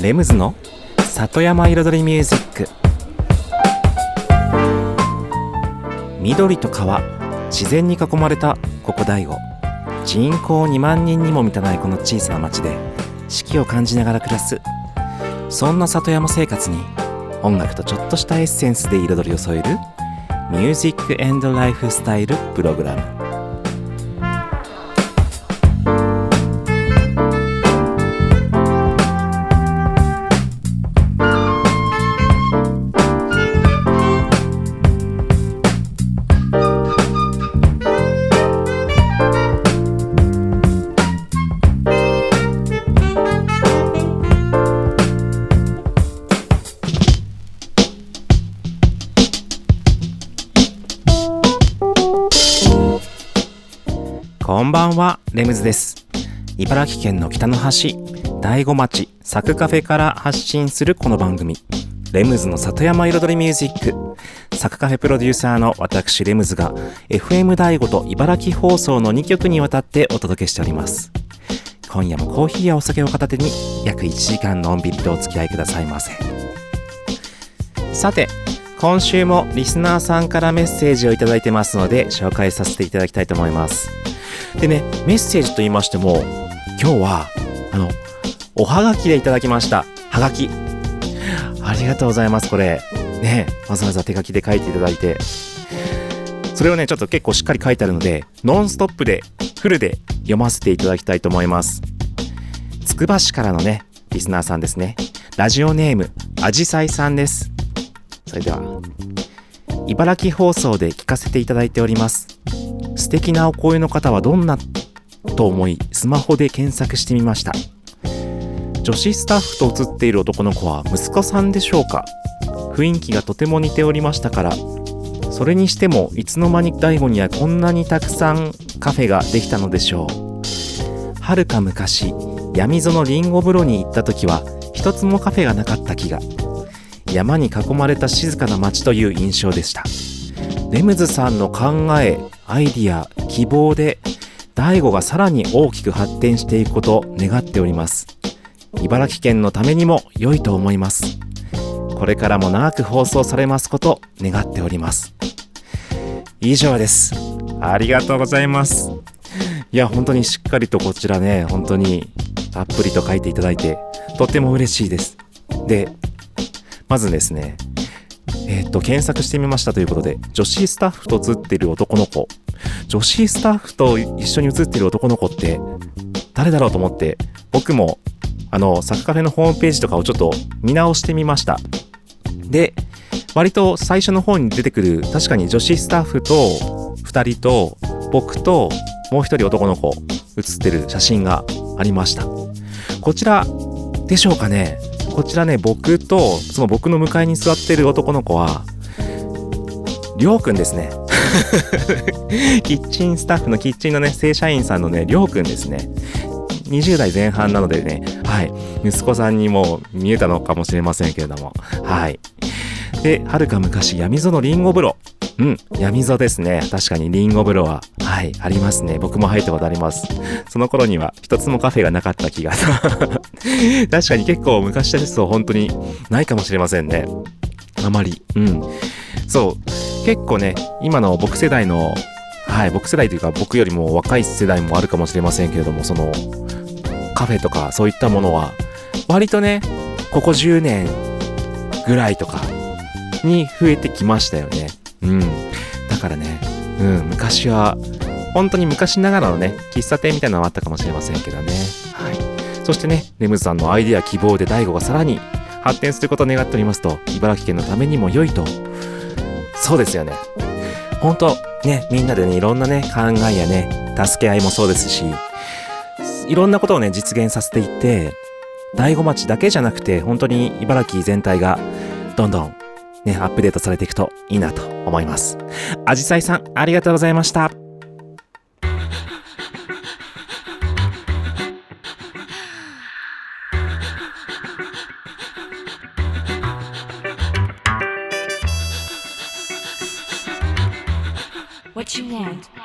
レムズの里山彩りミュージック。緑と川自然に囲まれたここ大悟。人口2万人にも満たないこの小さな町で四季を感じながら暮らす。そんな里山生活に音楽とちょっとしたエッセンスで彩りを添えるミュージックエンドライフスタイルプログラム。茨城県の北の端、大子町、サクカフェから発信するこの番組、レムズの里山彩りミュージック。サクカフェプロデューサーの私、レムズが、FM 大子と茨城放送の2曲にわたってお届けしております。今夜もコーヒーやお酒を片手に、約1時間のんびりとお付き合いくださいませ。さて、今週もリスナーさんからメッセージをいただいてますので、紹介させていただきたいと思います。でね、メッセージと言いましても、今日は、あの、おはがきでいただきました。はがき。ありがとうございます、これ。ね、わざわざ手書きで書いていただいて。それをね、ちょっと結構しっかり書いてあるので、ノンストップで、フルで読ませていただきたいと思います。つくば市からのね、リスナーさんですね。ラジオネーム、あじさいさんです。それでは、茨城放送で聞かせていただいております。素敵なお声の方はどんなと思いスマホで検索してみました。女子スタッフと写っている男の子は息子さんでしょうか？雰囲気がとても似ておりましたから。それにしてもいつの間に大悟にはこんなにたくさんカフェができたのでしょう。はるか昔闇園りんご風呂に行った時は一つもカフェがなかった気が。山に囲まれた静かな街という印象でした。レムズさんの考え、アイディア、希望で、大悟がさらに大きく発展していくことを願っております。茨城県のためにも良いと思います。これからも長く放送されますこと願っております。以上です。ありがとうございます。いや、本当にしっかりとこちらね、本当にたっぷりと書いていただいて、とっても嬉しいです。で、まずですね、えっと、検索してみましたということで、女子スタッフと写ってる男の子。女子スタッフと一緒に写ってる男の子って、誰だろうと思って、僕も、あの、サクカフェのホームページとかをちょっと見直してみました。で、割と最初の方に出てくる、確かに女子スタッフと、二人と、僕と、もう一人男の子、写ってる写真がありました。こちら、でしょうかね？こちらね、僕と、その僕の向かいに座ってる男の子は、りょうくんですね。キッチンスタッフのキッチンのね、正社員さんのね、りょうくんですね。20代前半なのでね、はい。息子さんにも見えたのかもしれませんけれども、はい。で、はるか昔、闇園りんご風呂。うん、闇園ですね。確かにりんご風呂は、はい、ありますね。僕も入ったことあります。その頃には一つもカフェがなかった気が。確かに結構昔ですと本当にないかもしれませんね。あまり。うん。そう。結構ね、今の僕世代の、はい、僕世代というか僕よりも若い世代もあるかもしれませんけれども、その、カフェとかそういったものは、割とね、ここ10年ぐらいとかに増えてきましたよね。うん。だからね、うん、昔は、本当に昔ながらのね、喫茶店みたいなのはあったかもしれませんけどね。はい。そしてね、レムズさんのアイデア希望で大悟がさらに発展することを願っておりますと、茨城県のためにも良いと。そうですよね。本当ね、みんなでね、いろんなね、考えやね、助け合いもそうですし、いろんなことをね、実現させていって、大子町だけじゃなくて、本当に茨城全体が、どんどん、ね、アップデートされていくといいなと思います。アジサイさん、ありがとうございました。What you want?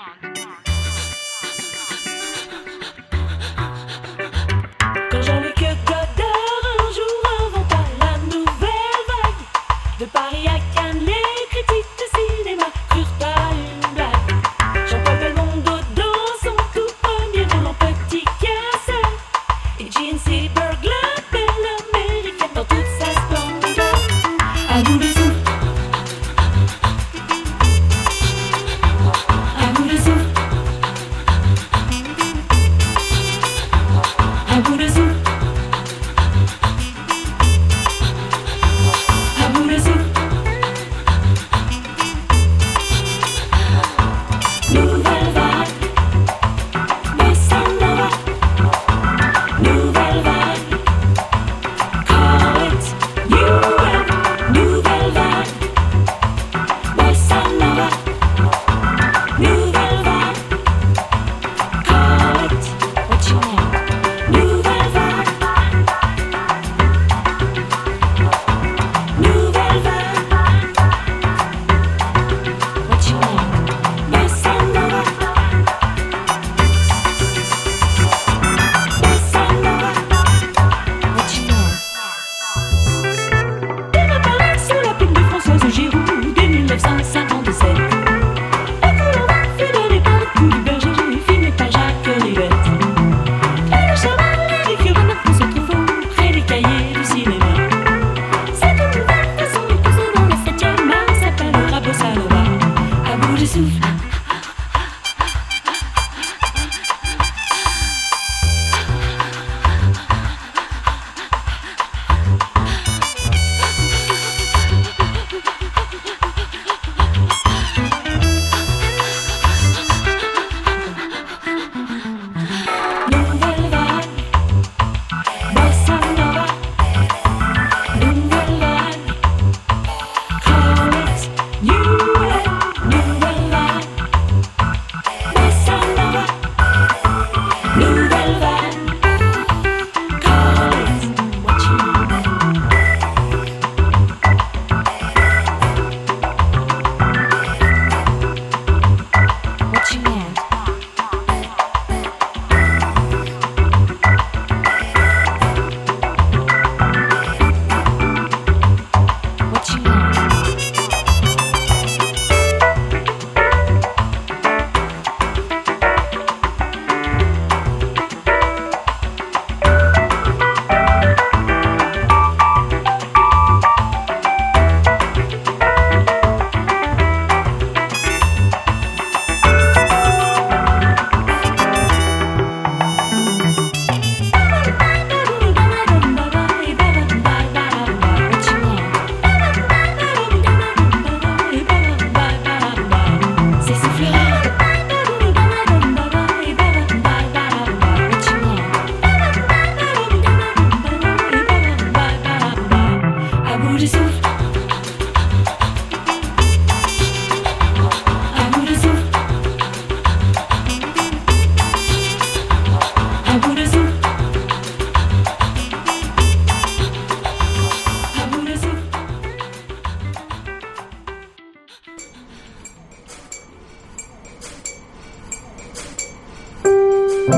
改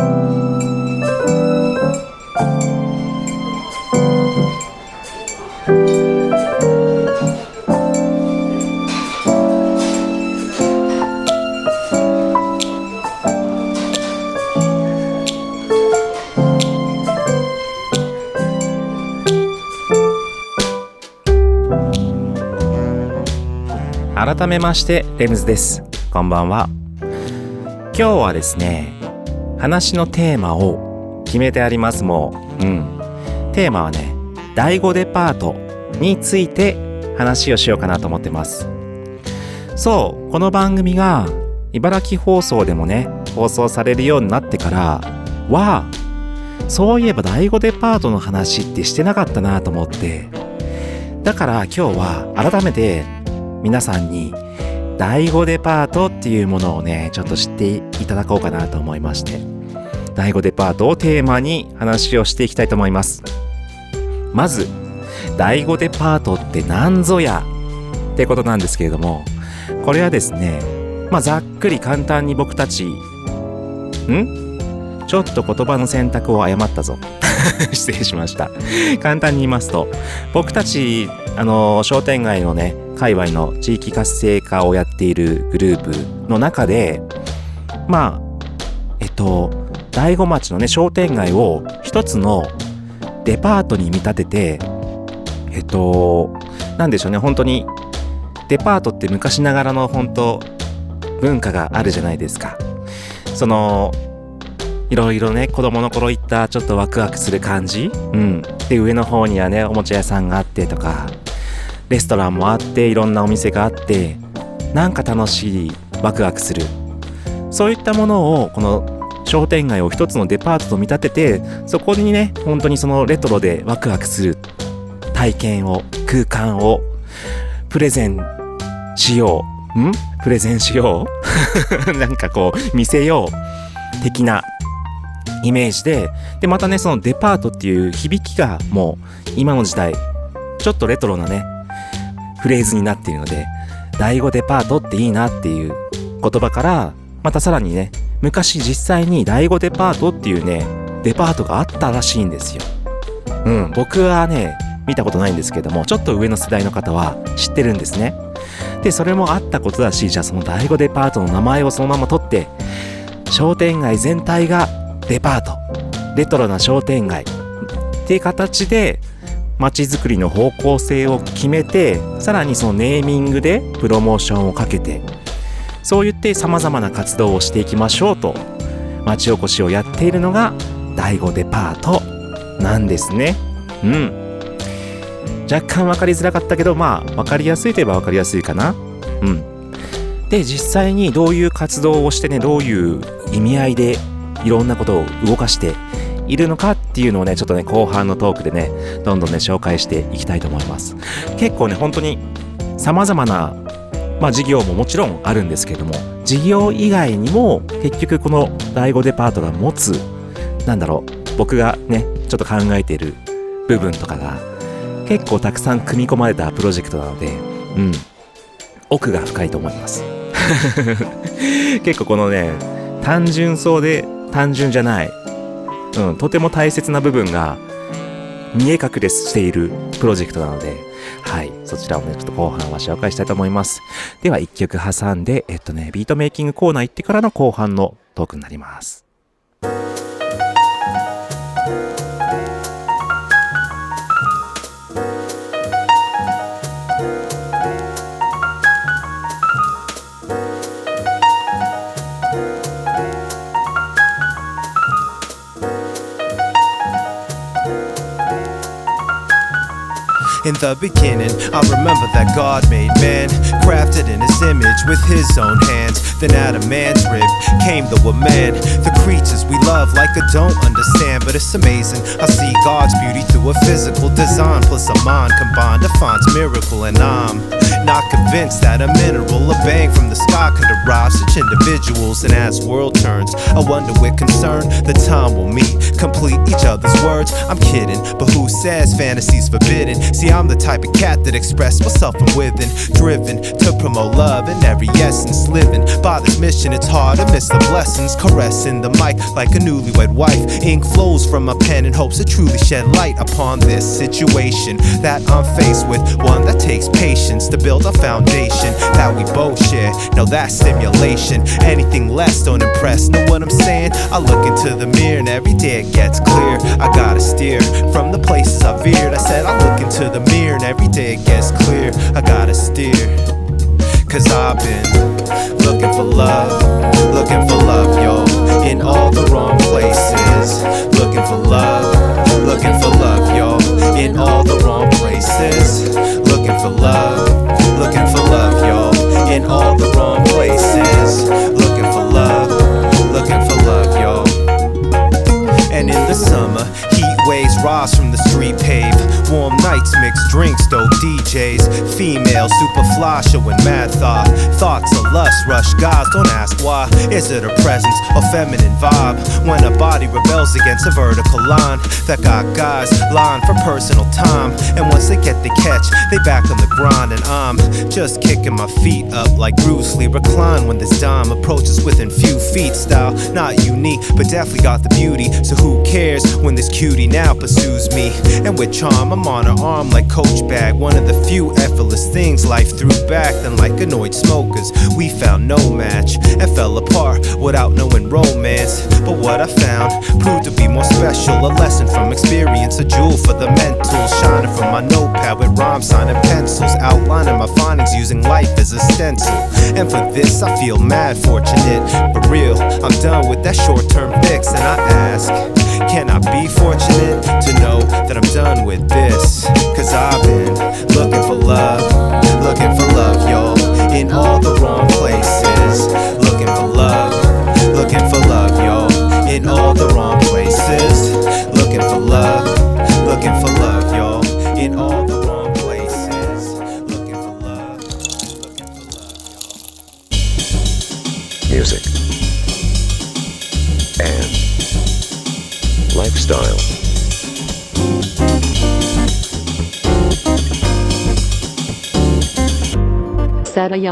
めましてレムズです。こんばんは。今日はですね話のテーマを決めてありますもううん。テーマはね第5デパートについて話をしようかなと思ってます。そうこの番組が茨城放送でもね放送されるようになってからはそういえば第5デパートの話ってしてなかったなと思って。だから今日は改めて皆さんに第5デパートっていうものをねちょっと知っていただこうかなと思いまして第5デパートをテーマに話をしていきたいと思います。まず第5デパートって何ぞや？ってことなんですけれどもこれはですねまあざっくり簡単に僕たちん？ちょっと言葉の選択を誤ったぞ。失礼しました。簡単に言いますと僕たちあの商店街のね界隈の地域活性化をやっているグループの中でまあえっと大子町のね商店街を一つのデパートに見立ててえっとなんでしょうね本当にデパートって昔ながらの本当文化があるじゃないですか。そのいろいろね子供の頃行ったちょっとワクワクする感じ？うん。で上の方にはねおもちゃ屋さんがあってとかレストランもあっていろんなお店があってなんか楽しいワクワクする。そういったものをこの商店街を一つのデパートと見立ててそこにね本当にそのレトロでワクワクする体験を空間をプレゼンしよう。ん？プレゼンしよう？なんかこう見せよう的なイメージででまたねそのデパートっていう響きがもう今の時代ちょっとレトロなねフレーズになっているので第5デパートっていいなっていう言葉からまたさらにね昔実際に第5デパートっていうねデパートがあったらしいんですよ。うん僕はね見たことないんですけどもちょっと上の世代の方は知ってるんですね。でそれもあったことだしじゃあその第5デパートの名前をそのまま取って商店街全体がデパート。レトロな商店街。っていう形で街づくりの方向性を決めてさらにそのネーミングでプロモーションをかけてそう言って様々な活動をしていきましょうと町おこしをやっているのが第5デパートなんですね。うん。若干分かりづらかったけどまあ分かりやすいといえば分かりやすいかな。うん。で実際にどういう活動をしてねどういう意味合いでいろんなことを動かしているのかっていうのをね、ちょっとね、後半のトークでね、どんどんね、紹介していきたいと思います。結構ね、本当に様々な、まあ事業ももちろんあるんですけれども、事業以外にも結局この第5デパートが持つ、なんだろう、僕がね、ちょっと考えている部分とかが結構たくさん組み込まれたプロジェクトなので、うん、奥が深いと思います。結構このね、単純そうで単純じゃない、うん、とても大切な部分が見え隠れしているプロジェクトなので、はい。そちらをね、ちょっと後半は紹介したいと思います。では、1曲挟んで、えっとね、ビートメイキングコーナー行ってからの後半のトークになります。In the beginning, I remember that God made man, crafted in his image with his own hands. Then out of man's rib came the woman. The creatures we love like I don't understand, but it's amazing. I see God's beauty through a physical design, plus a mind combined defines miracle, and I'm not convinced that a mineral, a bang from the sky could arrive such individuals. And as world turns, I wonder with concern the time will meet, complete each other's words. I'm kidding, but who says fantasy's forbidden? See, I'm the type of cat that express myself from within, driven to promote love in every essence, living by this mission. It's hard to miss the blessings, caressing the mic like a newlywed wife. Ink flows from my pen in hopes to truly shed light upon this situation that I'm faced with. One that takes patience to build a foundation that we both share. No, that's stimulation. Anything less don't impress. Know what I'm saying? I look into the mirror and every day it gets clear. I gotta steer from the places I veered. I said I look into the mirror and every day it gets clear. I gotta steer. Cause I've been looking for love, looking for love, yo, in all the wrong places. Looking for love, looking for love, yo, in all the wrong places. Looking for love, all the wrong places. Looking for love, looking for love, yo. And in the summer, heat waves rise from the street pave. Warm nights, mixed drinks, dope DJs. Female, super fly, showing mad thought. Thoughts of lust rush guys, don't ask why. Is it a presence or feminine vibe? When a body rebels against a vertical line that got guys lying for personal time. And once they get the catch, they back on the grind. And I'm just kicking my feet up like Bruce Lee. Recline when this dime approaches within few feet. Style not unique, but definitely got the beauty. So who cares when this cutie now pursues me? And with charm, I'm on her arm like Coach Bag. One of the few effortless things life threw back. Then, like annoyed smokers, we found no match and fell apart without knowing romance. But what I found proved to be more special. A lesson from experience, a jewel for the mental. Shining from my notepad with rhymes, signing pencils. Outlining my findings using life as a stencil. And for this, I feel mad fortunate. But real, I'm done with that short term fix.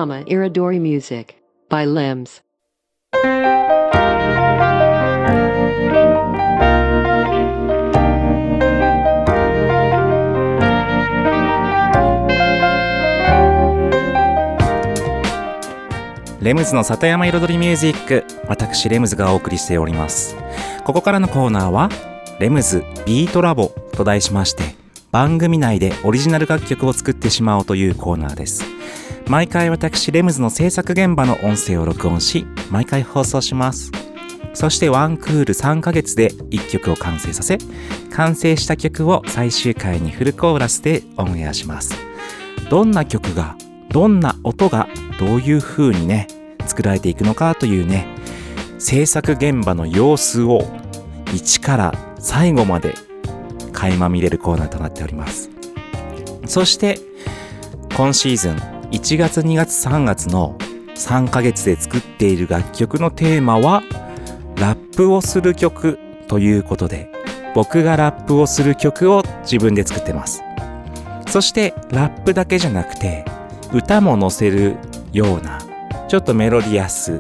Sama Iridori Music by Limbs. レムズの里山彩りミュージック私レムズがお送りしておりますここからのコーナーはレムズビートラボと題しまして番組内でオリジナル楽曲を作ってしまおうというコーナーです毎回私レムズの制作現場の音声を録音し毎回放送します。そしてワンクール3ヶ月で1曲を完成させ完成した曲を最終回にフルコーラスでオンエアします。どんな曲がどんな音がどういう風にね作られていくのかというね制作現場の様子を一から最後まで垣間見れるコーナーとなっております。そして今シーズン1月2月3月の3ヶ月で作っている楽曲のテーマはラップをする曲ということで僕がラップをする曲を自分で作ってます。そしてラップだけじゃなくて歌も載せるようなちょっとメロディアス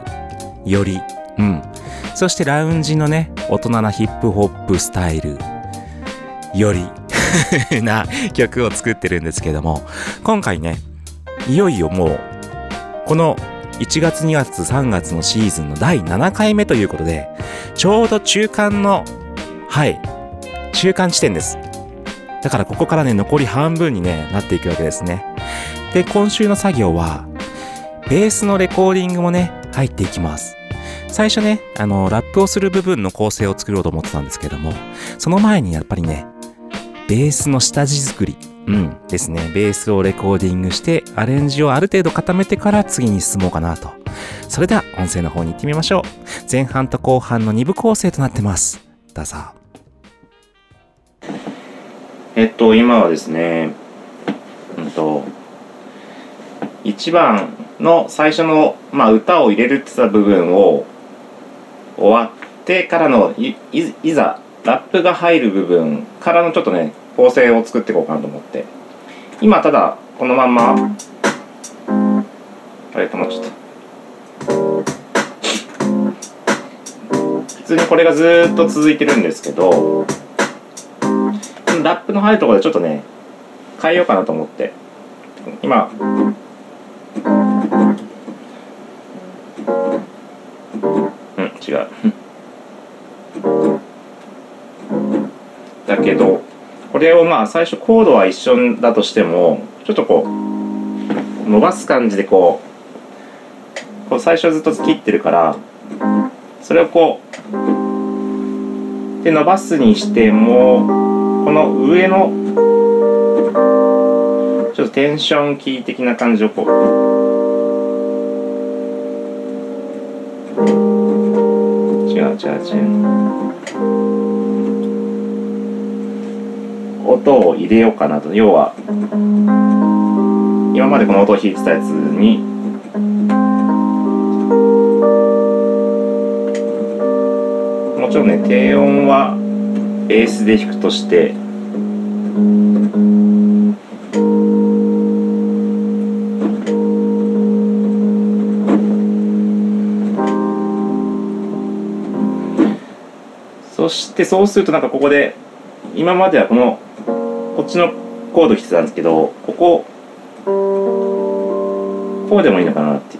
より。うん。そしてラウンジのね大人なヒップホップスタイル。より。な曲を作ってるんですけども今回ねいよいよもうこの1月2月3月のシーズンの第7回目ということでちょうど中間のはい中間地点です。だからここからね残り半分にねなっていくわけですね。で今週の作業はベースのレコーディングもね入っていきます。最初ねあのラップをする部分の構成を作ろうと思ってたんですけどもその前にやっぱりねベースの下地作り。うん。ですね。ベースをレコーディングしてアレンジをある程度固めてから次に進もうかなと。それでは音声の方に行ってみましょう。前半と後半の2部構成となってます。どうぞ。えっと今はですねうんと1番の最初の、まあ、歌を入れるって言った部分を終わってからのいいいざラップが入る部分からのちょっとね構成を作っていこうかなと思って。今ただこのまんまあれ止まっちゃった普通にこれがずっと続いてるんですけどラップの入るところでちょっとね変えようかなと思って。今うん違う。だけどこれをまあ最初コードは一緒だとしてもちょっとこう伸ばす感じでこうこう最初ずっと切ってるからそれをこうで伸ばすにしてもこの上のちょっとテンションキー的な感じをこう違う違う違う。音を入れようかなと。要は今までこの音を弾いてたやつにもちろんね低音はベースで弾くとしてそしてそうするとなんかここで今まではこのこっちのコード弾いてたんですけどこここうでもいいのかなって。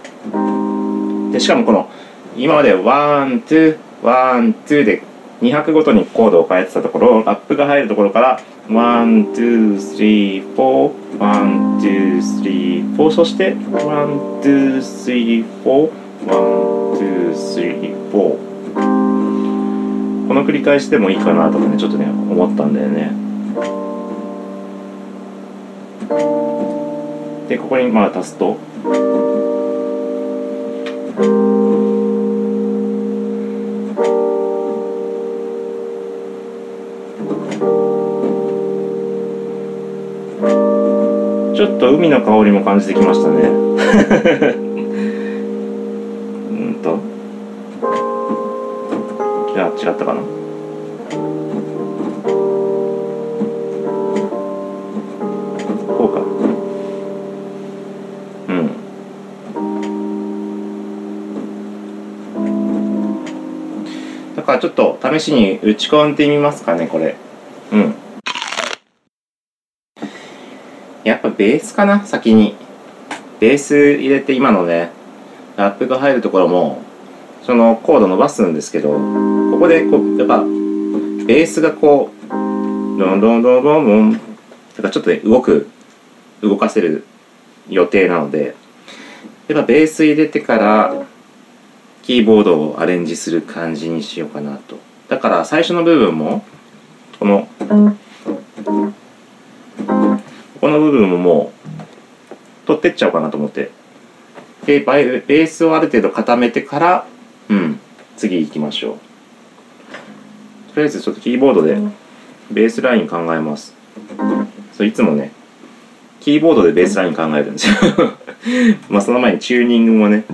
でしかもこの今まで one、two、one、two で2拍ごとにコードを変えてたところラップが入るところから one、two、three、four、one、two、three、four そして one、two、three、four、one、two、three、フォー。この繰り返しでもいいかなとかねちょっとね思ったんだよね。でここにまあ足すと。ちょっと海の香りも感じてきましたね。うんと。いや違ったかな。かちょっと試しに打ち込んでみますかねこれ。うん。やっぱベースかな先に。ベース入れて今のねラップが入るところもそのコード伸ばすんですけどここでこうやっぱベースがこうドンドンドンドンドンだかちょっとね動く動かせる予定なのでやっぱベース入れてからキーボードをアレンジする感じにしようかなと。だから最初の部分もこのこの部分ももう取ってっちゃおうかなと思って。でベースをある程度固めてからうん次行きましょう。とりあえずちょっとキーボードでベースライン考えます。そういつもねキーボードでベースライン考えるんですよ。まあその前にチューニングもね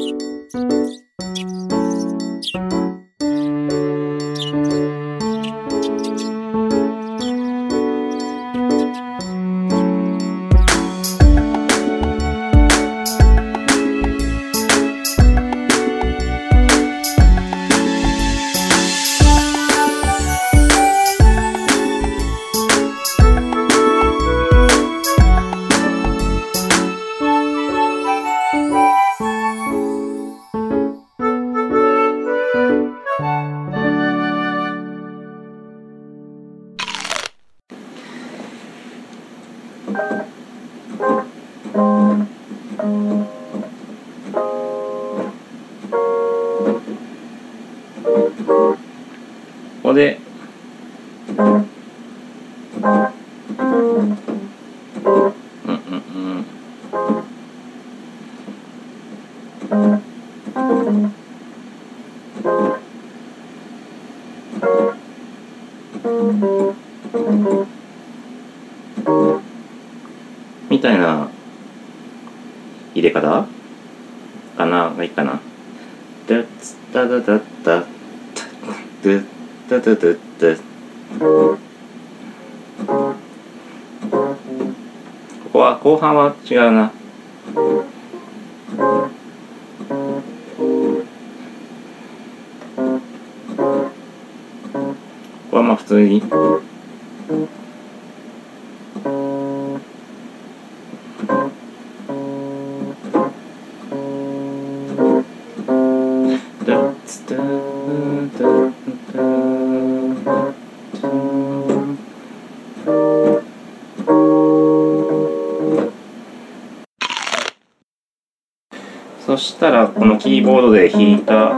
こしたらこのキーボードで弾いた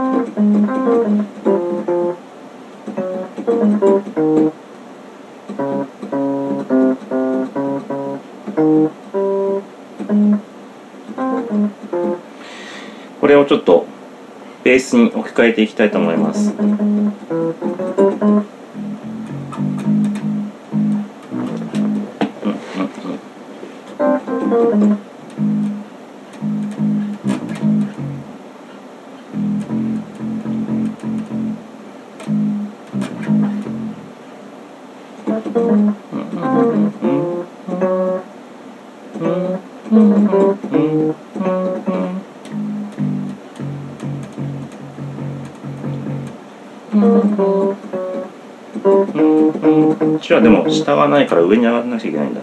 これをちょっとベースに置き換えていきたいと思います。下がないから上に上がらなきゃいけないんだ。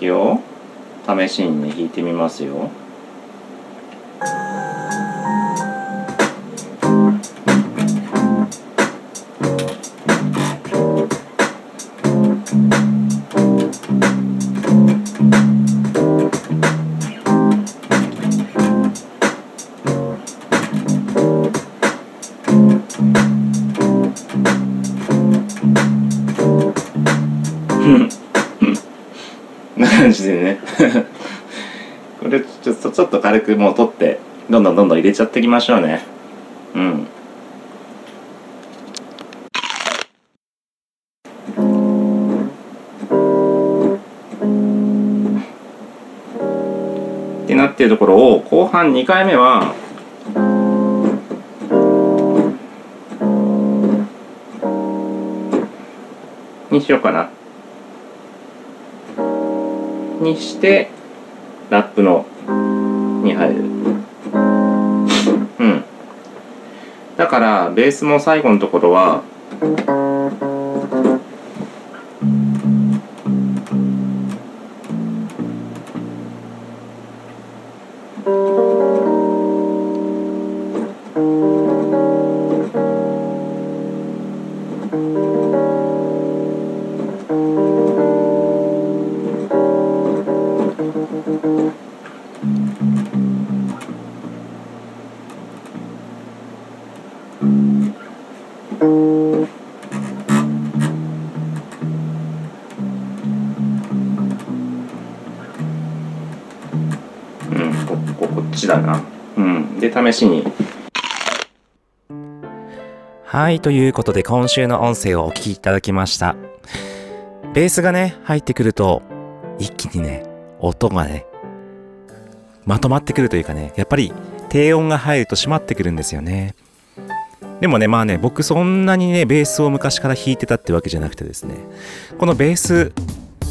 いいよ試しにね弾いてみますよもう取ってどんどんどんどん入れちゃっていきましょうね。うん。ってなってるところを後半2回目はにしようかな。にしてラップの入る。うん。だからベースも最後のところははいということで今週の音声をお聞きいただきました。ベースがね入ってくると一気にね音がねまとまってくるというかねやっぱり低音が入ると締まってくるんですよね。でもねまあね僕そんなにねベースを昔から弾いてたってわけじゃなくてですねこのベース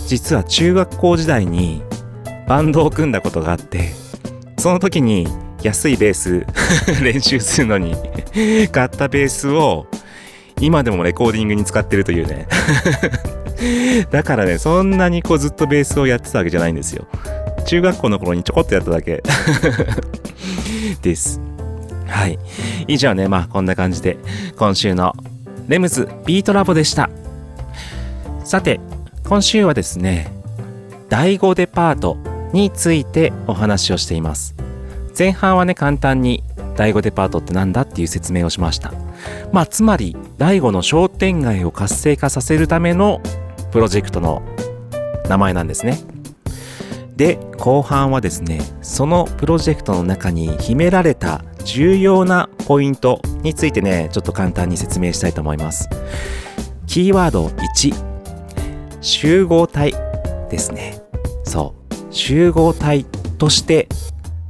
実は中学校時代にバンドを組んだことがあってその時に安いベース 練習するのに 買ったベースを今でもレコーディングに使ってるというね。だからねそんなにこうずっとベースをやってたわけじゃないんですよ。中学校の頃にちょこっとやっただけ。です。はい。以上ねまあこんな感じで今週のレムズビートラボでした。さて今週はですね第5デパートについてお話をしています。前半はね簡単に第5デパートってなんだっていう説明をしました。まあつまり第5の商店街を活性化させるためのプロジェクトの名前なんですね。で後半はですねそのプロジェクトの中に秘められた重要なポイントについてねちょっと簡単に説明したいと思います。キーワード1集合体ですね。そう。集合体として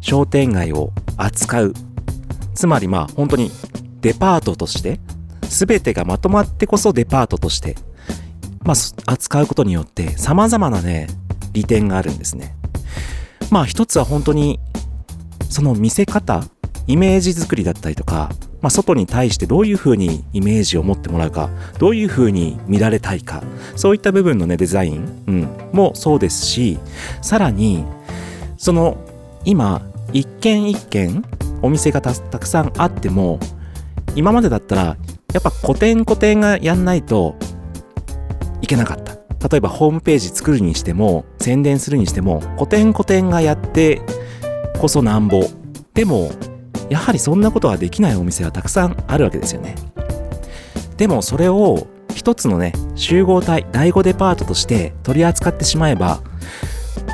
商店街を扱う。つまりまあ本当にデパートとして全てがまとまってこそデパートとしてまあ扱うことによって様々なね利点があるんですね。まあ一つは本当にその見せ方イメージ作りだったりとか、まあ、外に対してどういうふうにイメージを持ってもらうかどういうふうに見られたいかそういった部分のねデザイン、うん、もそうですしさらにその今一軒一軒お店がたくさんあっても今までだったらやっぱ古典古典がやんないといけなかった。例えばホームページ作るにしても宣伝するにしても古典古典がやってこそなんぼ。でもやはりそんなことができないお店はたくさんあるわけですよね。でもそれを一つのね集合体第5デパートとして取り扱ってしまえば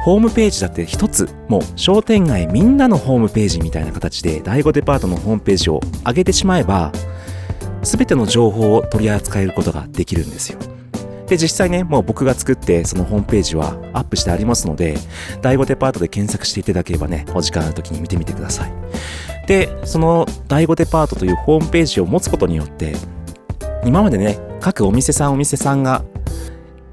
ホームページだって一つもう商店街みんなのホームページみたいな形で第5デパートのホームページを上げてしまえば全ての情報を取り扱えることができるんですよで、実際ね、もう僕が作ってそのホームページはアップしてありますので、第5デパートで検索していただければね、お時間ある時に見てみてください。で、その第5デパートというホームページを持つことによって、今までね、各お店さんお店さんが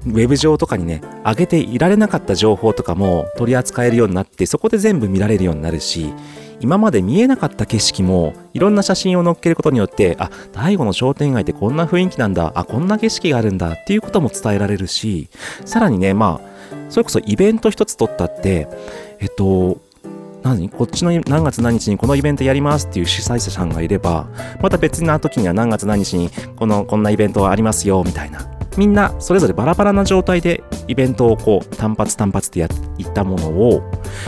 ウェブ上とかにね、上げていられなかった情報とかも取り扱えるようになって、そこで全部見られるようになるし、今まで見えなかった景色もいろんな写真を載っけることによってあ大悟の商店街ってこんな雰囲気なんだあこんな景色があるんだっていうことも伝えられるしさらにねまあそれこそイベント一つ取ったってえっと何？こっちの何月何日にこのイベントやりますっていう主催者さんがいればまた別な時には何月何日にこのこんなイベントはありますよみたいな。みんなそれぞれバラバラな状態でイベントをこう単発単発でやいったものを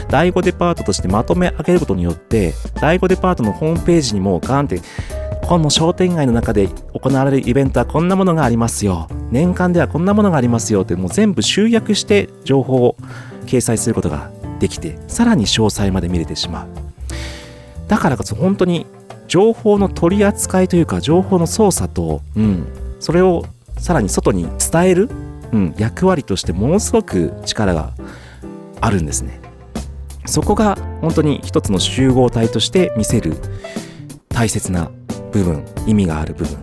第5デパートとしてまとめ上げることによって第5デパートのホームページにもガンってこの商店街の中で行われるイベントはこんなものがありますよ。年間ではこんなものがありますよってもう全部集約して情報を掲載することができてさらに詳細まで見れてしまう。だからこそ本当に情報の取り扱いというか情報の操作と、うん、それをさらに外に伝える、うん、役割としてものすごく力があるんですね。そこが本当に一つの集合体として見せる大切な部分意味がある部分。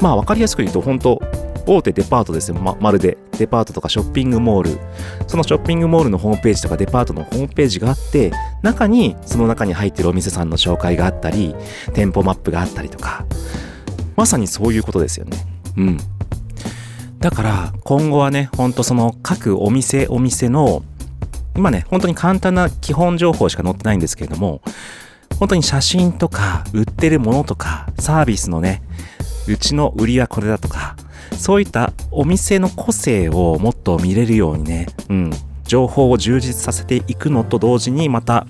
まあ分かりやすく言うと本当大手デパートですよ、ま、まるでデパートとかショッピングモール。そのショッピングモールのホームページとかデパートのホームページがあって中にその中に入ってるお店さんの紹介があったり店舗マップがあったりとか。まさにそういうことですよね。うん。だから今後はねほんとその各お店お店の今ね本当に簡単な基本情報しか載ってないんですけれども本当に写真とか売ってるものとかサービスのねうちの売りはこれだとかそういったお店の個性をもっと見れるようにね、うん、情報を充実させていくのと同時にまた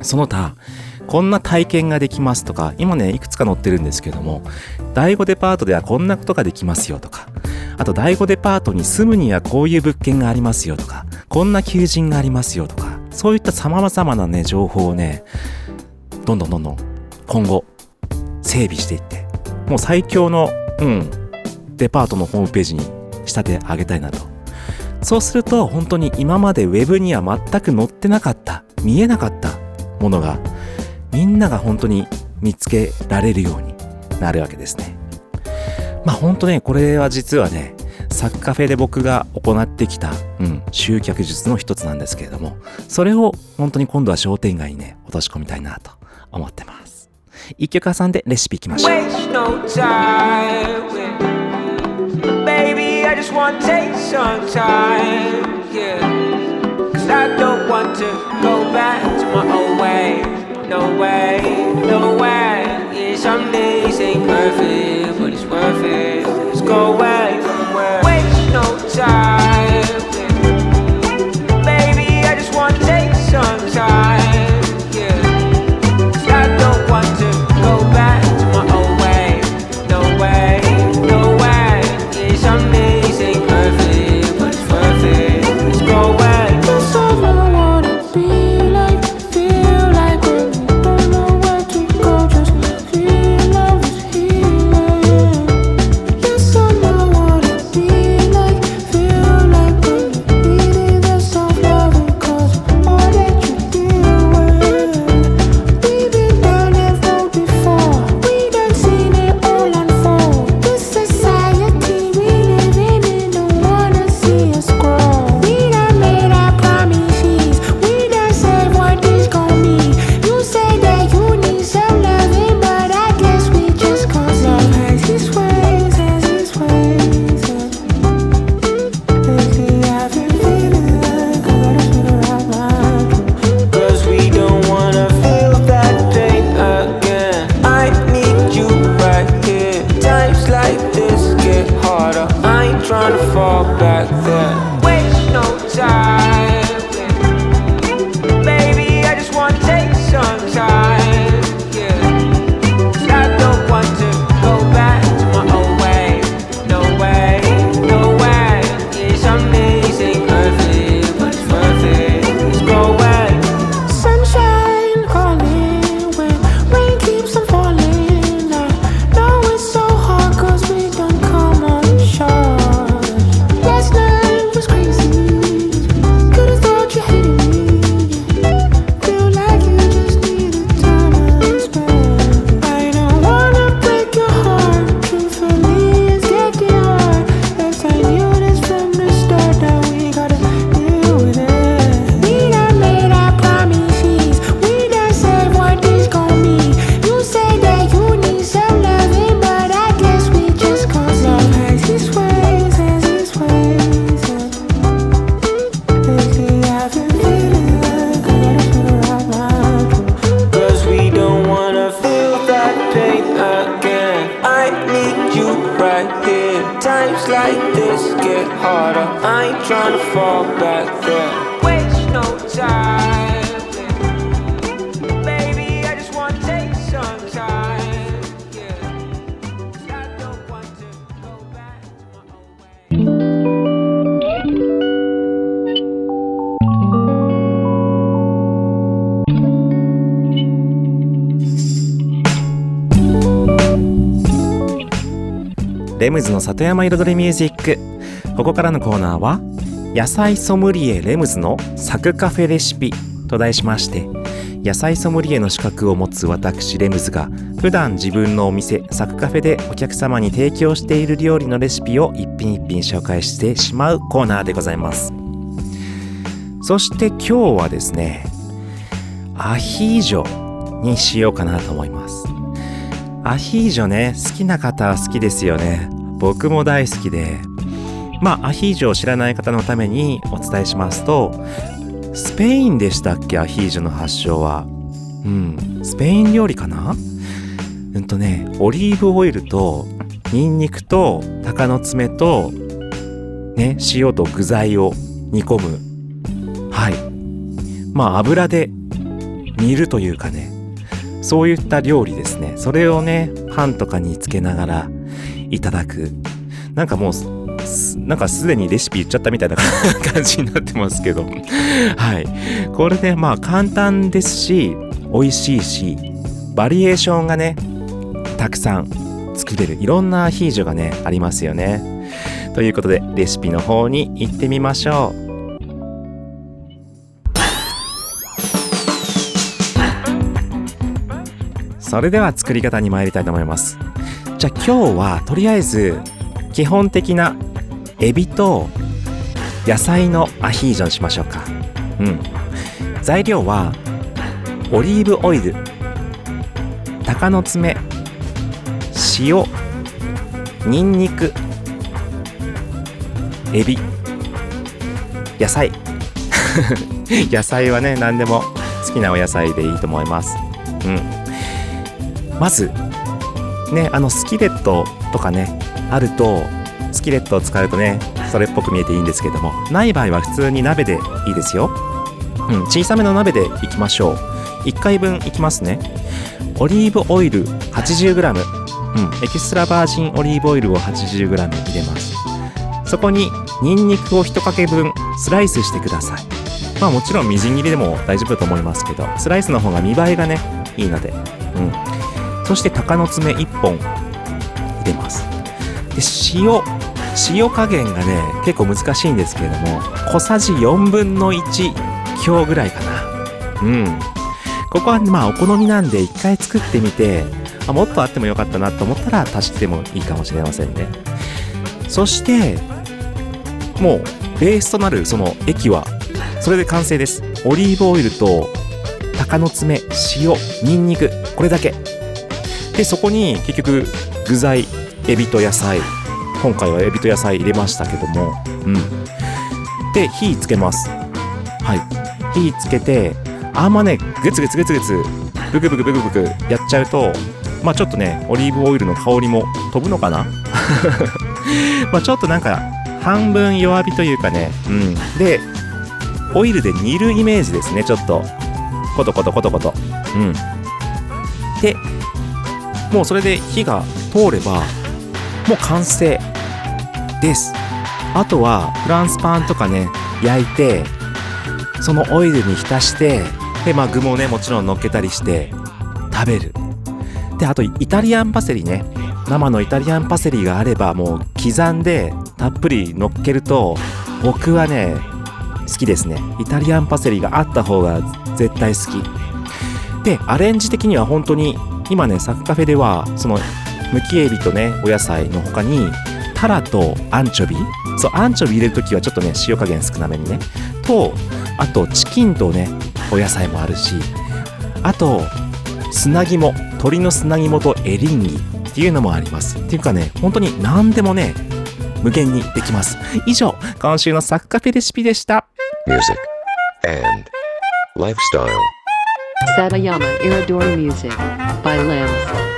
その他こんな体験ができますとか今ねいくつか載ってるんですけども第5デパートではこんなことができますよとかあと第5デパートに住むにはこういう物件がありますよとかこんな求人がありますよとかそういった様々なね情報をねどんどんどんどん今後整備していってもう最強のうんデパートのホームページに仕立て上げたいなとそうすると本当に今まで Web には全く載ってなかった見えなかったものがみんなが本当に見つけられるようになるわけですね。まあ本当ね、これは実はね、サッカフェで僕が行ってきた、うん、集客術の一つなんですけれども、それを本当に今度は商店街にね、落とし込みたいなと思ってます。一曲挟んでレシピいきましょう。Baby, I just want to take some time, yeah. Cause I don't want to go back to my old way. no way, no way. Yeah, some days ain't perfect. Go away somewhere. Wait, no time. レムズの里山彩りミュージック。ここからのコーナーは野菜ソムリエレムズのサクカフェレシピと題しまして野菜ソムリエの資格を持つ私レムズが普段自分のお店サクカフェでお客様に提供している料理のレシピを一品一品紹介してしまうコーナーでございます。そして今日はですねアヒージョにしようかなと思います。アヒージョね好きな方は好きですよね。僕も大好きで。まあアヒージョを知らない方のためにお伝えしますとスペインでしたっけ？アヒージョの発祥は。うん。スペイン料理かな？うんとねオリーブオイルとニンニクと鷹の爪とね塩と具材を煮込む。はい。まあ油で煮るというかね。そういった料理ですね。それをね、パンとかにつけながらいただく。なんかもう、なんかすでにレシピ言っちゃったみたいな 感じになってますけど。はい。これね、まあ簡単ですし、美味しいし、バリエーションがね、たくさん作れる。いろんなアヒージョがね、ありますよね。ということで、レシピの方に行ってみましょう。それでは作り方に参りたいと思います。じゃあ今日はとりあえず基本的なエビと野菜のアヒージョにしましょうか。うん。材料はオリーブオイル鷹の爪塩ニンニクエビ野菜。野菜はね何でも好きなお野菜でいいと思います。うん。まずねあのスキレットとかねあるとスキレットを使うとねそれっぽく見えていいんですけどもない場合は普通に鍋でいいですよ、うん、小さめの鍋でいきましょう。1回分いきますね。オリーブオイル 80g、うん、エキストラバージンオリーブオイルを 80g 入れます。そこにニンニクを1かけ分スライスしてください。まあもちろんみじん切りでも大丈夫だと思いますけどスライスの方が見栄えがねいいので。うん。そして鷹の爪1本入れます。で塩塩加減がね結構難しいんですけれども小さじ4分の1強ぐらいかな。うん。ここはまあお好みなんで一回作ってみてあもっとあってもよかったなと思ったら足してもいいかもしれませんね。そしてもうベースとなるその液はそれで完成です。オリーブオイルと鷹の爪塩ニンニクこれだけ。でそこに結局具材エビと野菜。今回はエビと野菜入れましたけども。うん。で火つけます。はい。火つけてあんまねグツグツグツグツブクブクブクブクやっちゃうとまあちょっとねオリーブオイルの香りも飛ぶのかな？まあちょっとなんか半分弱火というかね。うん。でオイルで煮るイメージですねちょっと。コトコトコトコトうん。でもうそれで火が通ればもう完成です。あとはフランスパンとかね焼いてそのオイルに浸してでまあ具もねもちろん乗っけたりして食べる。であとイタリアンパセリね。生のイタリアンパセリがあればもう刻んでたっぷり乗っけると僕はね好きですね。イタリアンパセリがあった方が絶対好き。でアレンジ的には本当に今ねサクカフェではそのむきエビとねお野菜の他にタラとアンチョビ。そうアンチョビ入れる時はちょっとね塩加減少なめにね。とあとチキンとねお野菜もあるし。あと砂肝鶏の砂肝とエリンギっていうのもあります。っていうかね本当に何でもね無限にできます。以上今週のサクカフェレシピでした。Music, and lifestyle. Satayama Iridori Music by Limbs.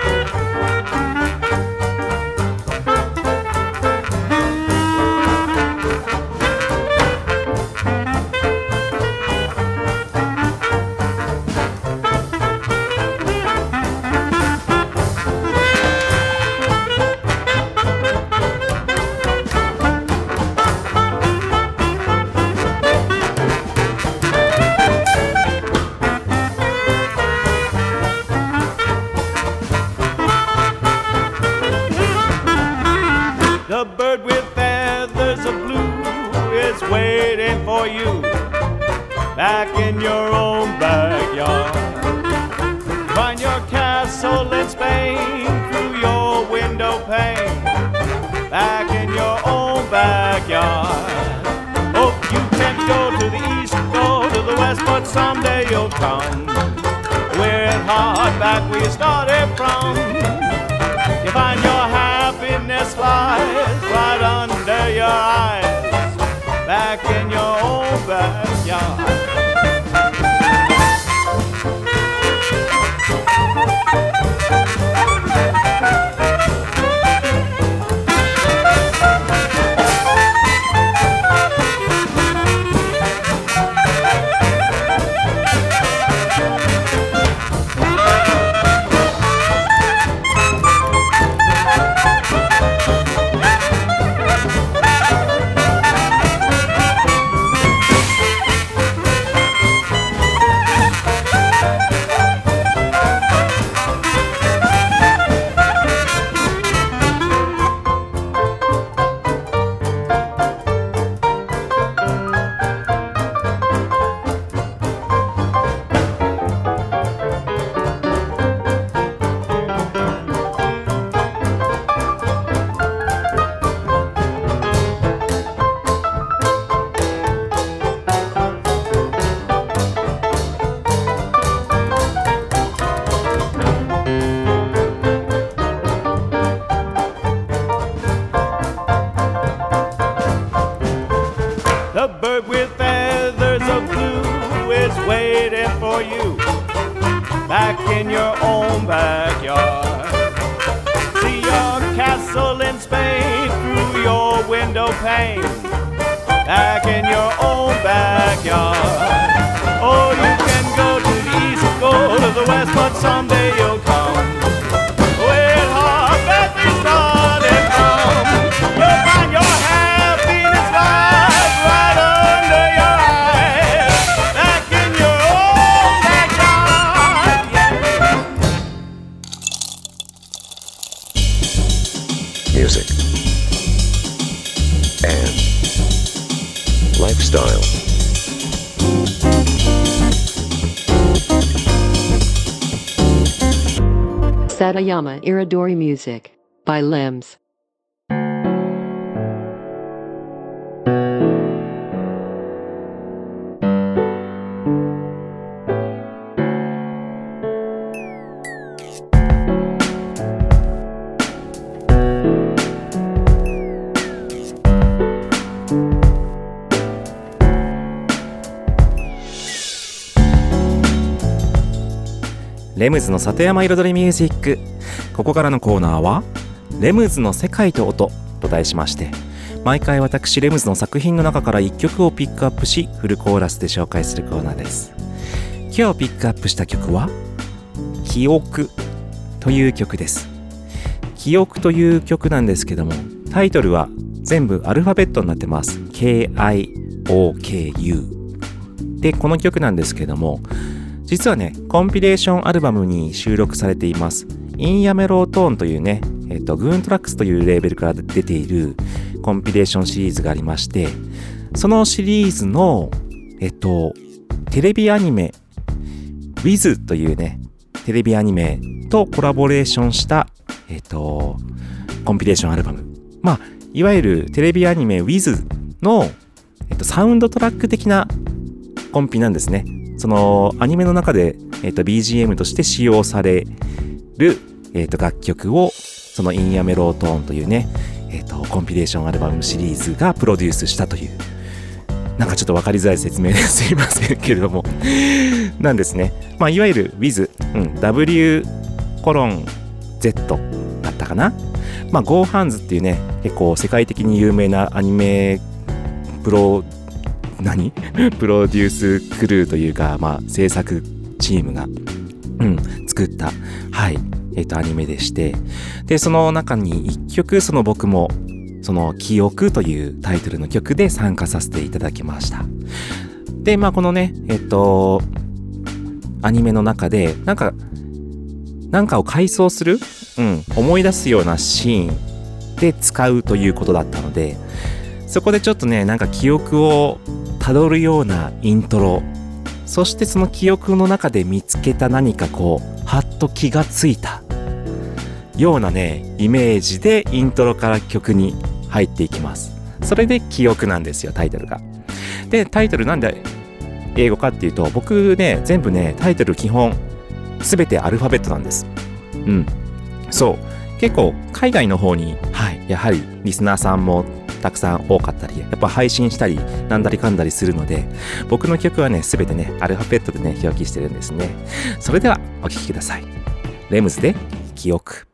For you back in your own backyard. Find your castle in Spain through your window pane back in your own backyard. Oh, you can go to the east, go to the west, but someday you'll come. We're hard back we started from. In your own backyard. Satayama Iridori Music by Limbs. ズの里山彩りミュージック。ここからのコーナーは「レムズの世界と音」と題しまして毎回私レムズの作品の中から1曲をピックアップしフルコーラスで紹介するコーナーです。今日ピックアップした曲は「記憶」という曲です。記憶という曲なんですけどもタイトルは全部アルファベットになってます。K-I-O-K-U でこの曲なんですけども実はね、コンピレーションアルバムに収録されています。インヤメロートーンというね、えっと、グーントラックスというレーベルから出ているコンピレーションシリーズがありまして、そのシリーズの、えっと、テレビアニメ、Wiz というね、テレビアニメとコラボレーションした、えっと、コンピレーションアルバム。まあ、いわゆるテレビアニメ Wiz の、えっと、サウンドトラック的なコンピなんですね。そのアニメの中で、えっと BGM として使用される、えっと楽曲をそのインヤメロートーンというね、えっとコンピレーションアルバムシリーズがプロデュースしたというなんかちょっと分かりづらい説明ですいませんけれどもなんですね。まあ、いわゆる With、うん、W コロン Z だったかな。まあ、Go Hands っていうね、結構世界的に有名なアニメプロ何？プロデュースクルーというか、まあ、制作チームが、うん、作った、はい、えっ、と、アニメでして、で、その中に一曲、その僕も、その、記憶というタイトルの曲で参加させていただきました。で、まあ、このね、えっ、と、アニメの中で、なんか、なんかを回想する、うん、思い出すようなシーンで使うということだったので、そこでちょっとね、なんか記憶を辿るようなイントロ。そしてその記憶の中で見つけた何かこうはっと気がついた。ようなねイメージでイントロから曲に入っていきます。それで記憶なんですよタイトルが。でタイトルなんで英語かっていうと僕ね全部ねタイトル基本全てアルファベットなんです。うん。そう。結構海外の方にはいやはりリスナーさんもたくさん多かったりやっぱ配信したりなんだりかんだりするので僕の曲はねすべてねアルファベットでね表記してるんですね。それではお聴きください。レムズで記憶。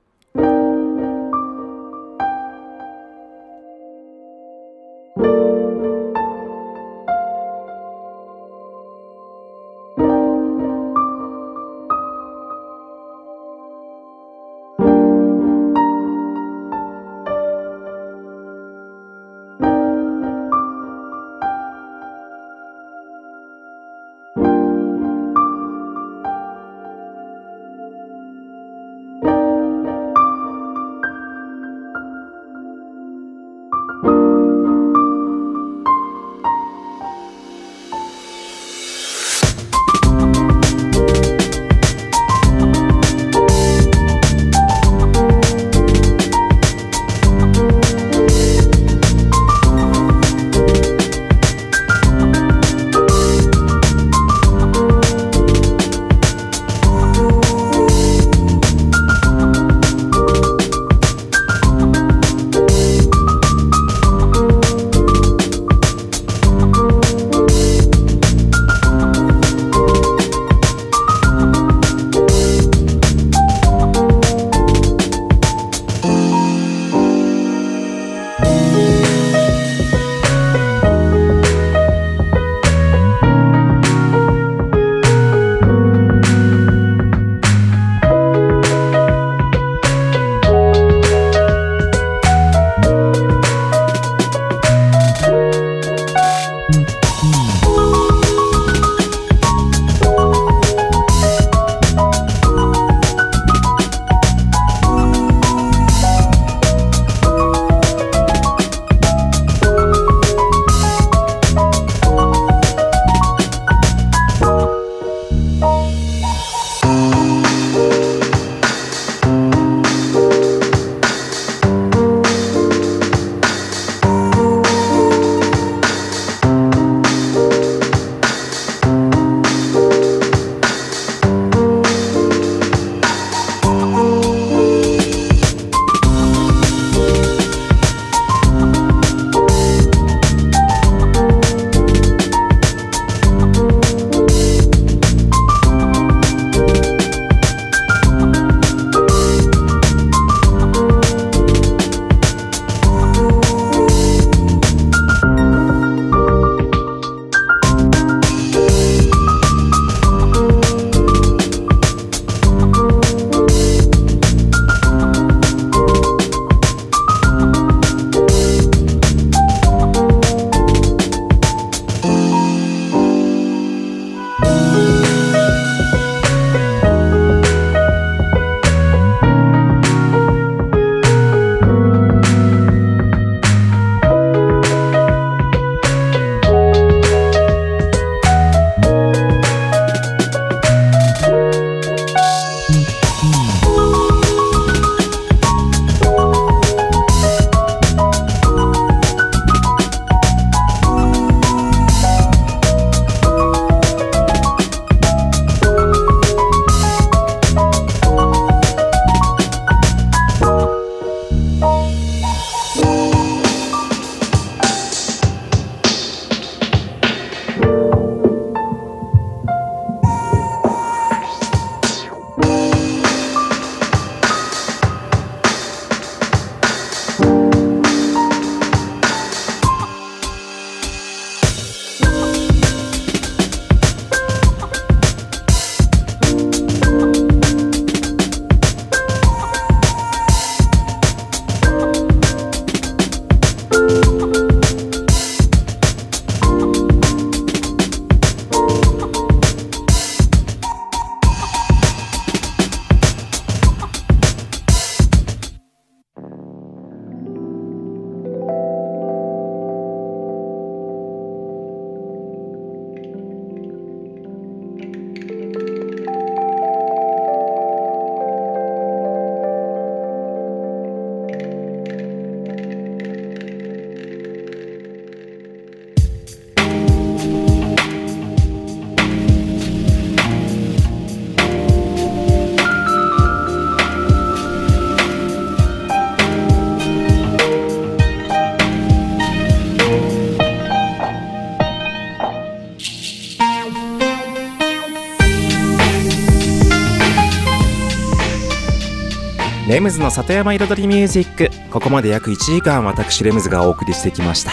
レムズの里山彩りミュージック。ここまで約1時間私レムズがお送りしてきました。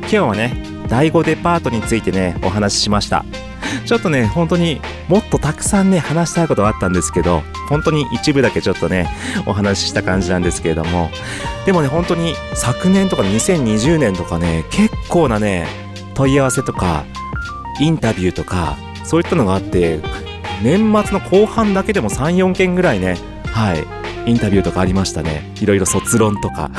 今日はね第5デパートについてねお話ししました。ちょっとね本当にもっとたくさんね話したいことはあったんですけど本当に一部だけちょっとねお話しした感じなんですけれども。でもね本当に昨年とか2020年とかね結構なね問い合わせとかインタビューとかそういったのがあって年末の後半だけでも34件ぐらいねはいインタビューとかありましたね。いろいろ卒論とか。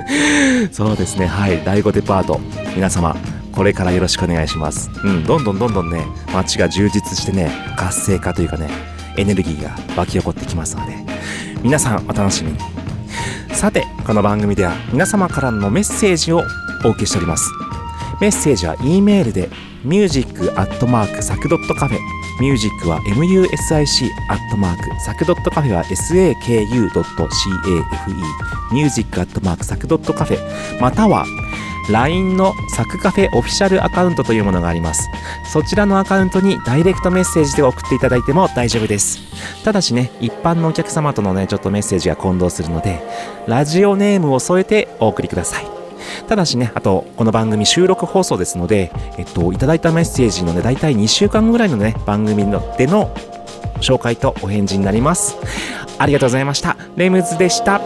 そうですね。はい。第5デパート。皆様これからよろしくお願いします。うん。どんどんどんどんね街が充実してね活性化というかねエネルギーが湧き起こってきますので。皆さんお楽しみに。さてこの番組では皆様からのメッセージをお受けしております。メッセージは E メールで music.sac.cafe ミュージックは music アットマークサクドットカフェは saku.cafe ミュージックアットマークサクドットカフェまたは LINE のサクカフェオフィシャルアカウントというものがあります。そちらのアカウントにダイレクトメッセージで送っていただいても大丈夫です。ただしね一般のお客様とのねちょっとメッセージが混同するのでラジオネームを添えてお送りください。ただしね、あと、この番組収録放送ですので、えっと、いただいたメッセージのね、大体2週間ぐらいのね、番組のでの紹介とお返事になります。ありがとうございました。レムズでした。